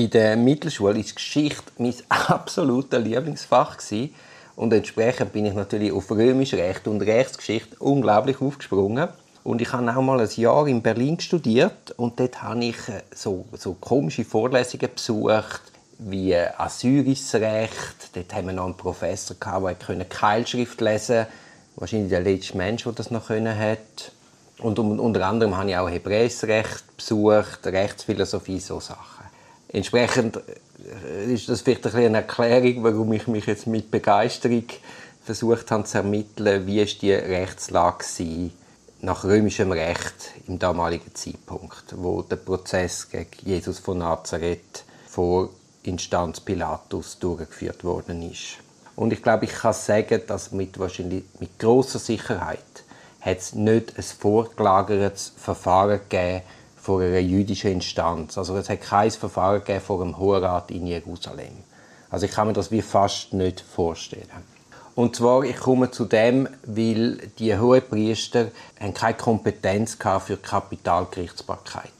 In der Mittelschule war Geschichte mein absolutes Lieblingsfach. Gewesen. Und entsprechend bin ich natürlich auf Römisch Recht und Rechtsgeschichte unglaublich aufgesprungen. Und ich habe auch mal ein Jahr in Berlin studiert und dort habe ich äh, so, so komische Vorlesungen besucht, wie assyrisches Recht. Dort haben wir noch einen Professor, gehabt, der Keilschrift lesen konnte. Wahrscheinlich der letzte Mensch, der das noch können hat. Und unter anderem habe ich auch Hebräisches Recht besucht, Rechtsphilosophie, so Sachen. Entsprechend äh, ist das vielleicht eine Erklärung, warum ich mich jetzt mit Begeisterung versucht habe zu ermitteln, wie ist die Rechtslage war nach römischem Recht im damaligen Zeitpunkt, wo der Prozess gegen Jesus von Nazareth vor Instanz Pilatus durchgeführt worden ist. Und ich glaube, ich kann sagen, dass mit wahrscheinlich mit großer Sicherheit hat es nicht ein vorgelagertes Verfahren gegeben vor einer jüdischen Instanz. Also es hat kein Verfahren gegeben vor dem Hohenrat in Jerusalem. Also ich kann mir das wie fast nicht vorstellen. Und zwar, ich komme zu dem, weil die Hohepriester keine Kompetenz für Kapitalgerichtsbarkeit.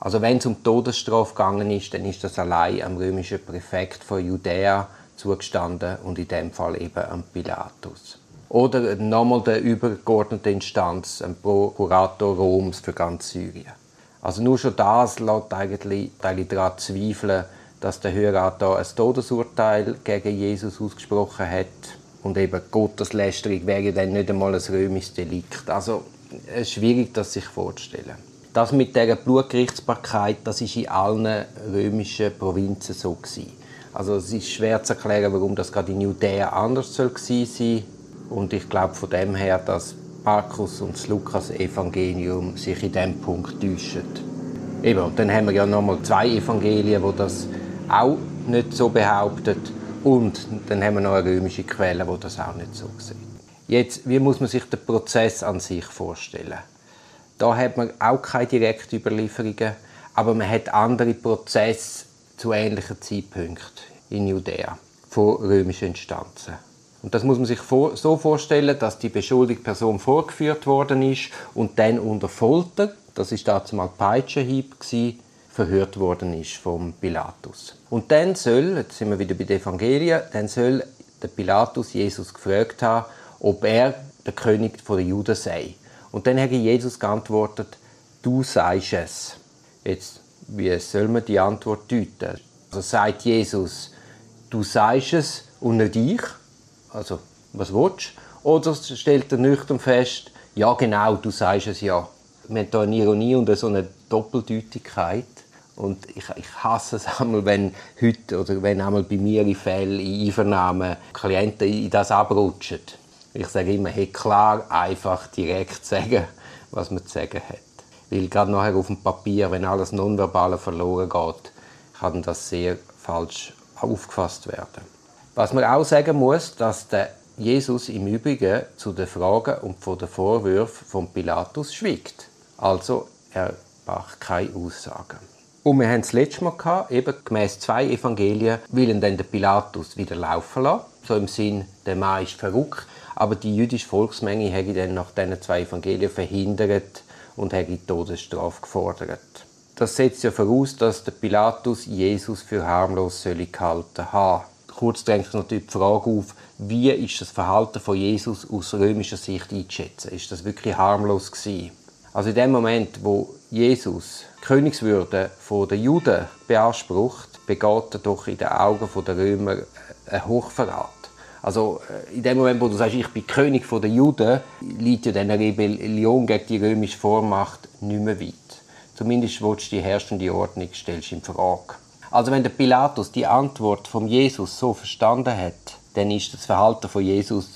Also wenn es um Todesstrafe gegangen ist, dann ist das allein am römischen Präfekt von Judäa zugestanden und in dem Fall eben am Pilatus. Oder nochmal der übergeordnete Instanz, ein Prokurator Roms für ganz Syrien. Also nur schon das lässt eigentlich daran zweifeln, dass der Hörer da ein Todesurteil gegen Jesus ausgesprochen hat. Und eben Gotteslästerung wäre dann nicht einmal ein römisches Delikt. Also es ist schwierig, das sich vorzustellen. Das mit der Blutgerichtsbarkeit, das ist in allen römischen Provinzen so gewesen. Also es ist schwer zu erklären, warum das gerade in Judäa anders soll sein Und ich glaube von dem her, dass Markus und das Lukas-Evangelium sich in diesem Punkt täuschen. Eben, und dann haben wir ja nochmal zwei Evangelien, wo das auch nicht so behauptet. Und dann haben wir noch eine römische Quelle, wo das auch nicht so sieht. Jetzt, wie muss man sich den Prozess an sich vorstellen? Da hat man auch keine direkten Überlieferungen, aber man hat andere Prozesse zu ähnlichen Zeitpunkten in Judäa von römischen Instanzen. Und das muss man sich so vorstellen, dass die beschuldigte Person vorgeführt worden ist und dann unter Folter, das ist dazu mal Peitschenhieb verhört worden ist vom Pilatus. Und dann soll, jetzt sind wir wieder bei den Evangelien, dann soll der Pilatus Jesus gefragt haben, ob er der König der Juden sei. Und dann hat Jesus geantwortet, du sagst es. Jetzt, wie soll man die Antwort deuten? Also sagt Jesus, du sagst es und nicht ich. Also, was willst du? Oder stellt er nüchtern fest, ja genau, du sagst es ja. Wir haben hier eine Ironie und so eine Doppeldeutigkeit. Und ich, ich hasse es einmal, wenn heute oder wenn einmal bei mir in Fällen, in Einvernahmen Klienten in das abrutschen. Ich sage immer, hey, klar, einfach direkt sagen, was man zu sagen hat. Weil gerade nachher auf dem Papier, wenn alles Nonverbale verloren geht, kann das sehr falsch aufgefasst werden. Was man auch sagen muss, dass der Jesus im Übrigen zu den Fragen und von den Vorwürfen von Pilatus schwiegt. Also er macht keine Aussagen. Und wir haben das letzte Mal gehabt, eben gemäß zwei Evangelien, will dann der Pilatus wieder laufen lassen. So im Sinn, der Mann ist verrückt. Aber die jüdische Volksmenge hätte dann nach diesen zwei Evangelien verhindert und hätte die Todesstrafe gefordert. Das setzt ja voraus, dass der Pilatus Jesus für harmlos gehalten hat. Kurz drängt sich natürlich die Frage auf, wie ist das Verhalten von Jesus aus römischer Sicht einzuschätzen? Ist das wirklich harmlos gewesen? Also in dem Moment, wo Jesus Königswürde der Juden beansprucht, begeht er doch in den Augen der Römer einen Hochverrat. Also äh, in dem Moment, wo du sagst, ich bin König der Juden, liegt ja diese Rebellion gegen die römische Vormacht nicht mehr weit. Zumindest willst du die herrschende Ordnung stellst in Frage. Also wenn der Pilatus die Antwort von Jesus so verstanden hat, dann ist das Verhalten von Jesus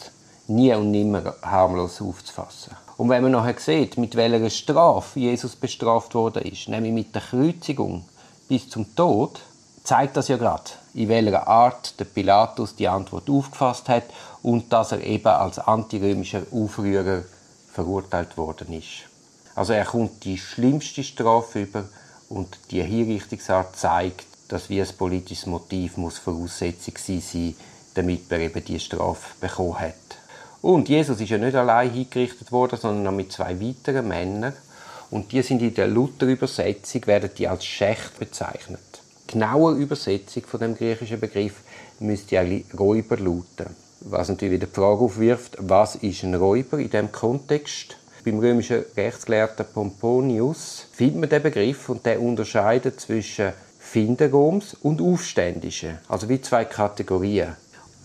nie und nimmer harmlos aufzufassen. Und wenn man nachher sieht, mit welcher Strafe Jesus bestraft worden ist, nämlich mit der Kreuzigung bis zum Tod, zeigt das ja gerade, in welcher Art der Pilatus die Antwort aufgefasst hat und dass er eben als antirömischer Aufrührer verurteilt worden ist. Also er kommt die schlimmste Strafe über und die Hinrichtungsart zeigt, dass wie ein politisches Motiv muss Voraussetzung sein, damit er eben die Strafe bekommen hat. Und Jesus ist ja nicht allein hingerichtet worden, sondern noch mit zwei weiteren Männern. Und die sind in der Luther-Übersetzung werden die als Schächt bezeichnet. genaue Übersetzung von dem griechischen Begriff müsste eigentlich Räuber lauten. Was natürlich wieder die Frage aufwirft, was ist ein Räuber in diesem Kontext? Beim römischen Rechtsgelehrten Pomponius findet man den Begriff und der unterscheidet zwischen Finden Roms und Aufständischen, also wie zwei Kategorien.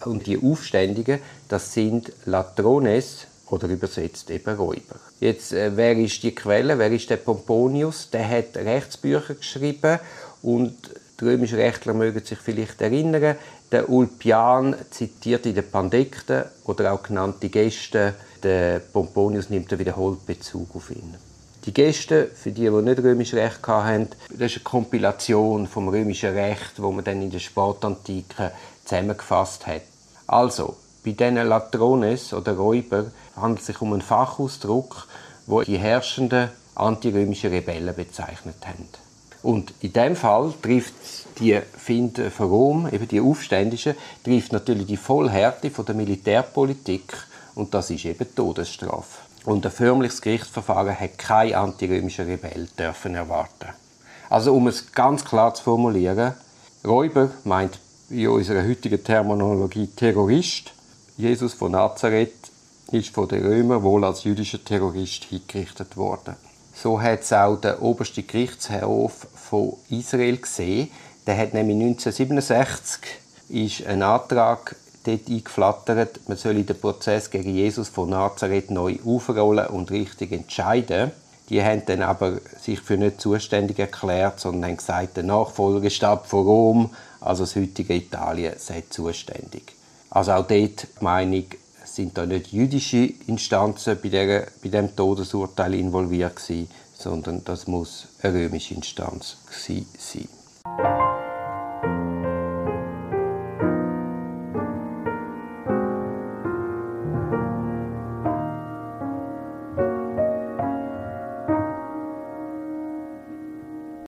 Und die Aufständigen, das sind Latrones oder übersetzt eben Räuber. Jetzt, äh, wer ist die Quelle? Wer ist der Pomponius? Der hat Rechtsbücher geschrieben und die römischen Rechtler mögen sich vielleicht erinnern, der Ulpian zitiert in den Pandekten oder auch genannte Gäste, der Pomponius nimmt wiederholt Bezug auf ihn. Die Gäste, für die, die nicht römisches Recht hatten, das ist eine Kompilation vom römischen Recht, wo man dann in der Spätantike zusammengefasst hat. Also, bei diesen Latrones oder Räuber handelt es sich um einen Fachausdruck, wo die herrschenden antirömischen Rebellen bezeichnet haben. Und in dem Fall trifft die Finde von Rom, eben die Aufständischen, trifft natürlich die Vollhärte von der Militärpolitik und das ist eben Todesstrafe. Und ein förmliches Gerichtsverfahren hat kein antirömischer Rebell dürfen erwarten. Also um es ganz klar zu formulieren, Räuber meint in unserer heutigen Terminologie Terrorist. Jesus von Nazareth ist von den Römern wohl als jüdischer Terrorist hingerichtet worden. So hat es auch der oberste Gerichtshof von Israel gesehen. Der hat nämlich 1967 ist ein Antrag dort eingeflattert, man solle den Prozess gegen Jesus von Nazareth neu aufrollen und richtig entscheiden. Die haben dann aber sich für nicht zuständig erklärt, sondern haben gesagt, der Nachfolgestadt von Rom, also das heutige Italien, sei zuständig. Also auch dort die Meinung, sind da nicht jüdische Instanzen bei, der, bei dem Todesurteil involviert gewesen, sondern das muss eine römische Instanz gewesen sein.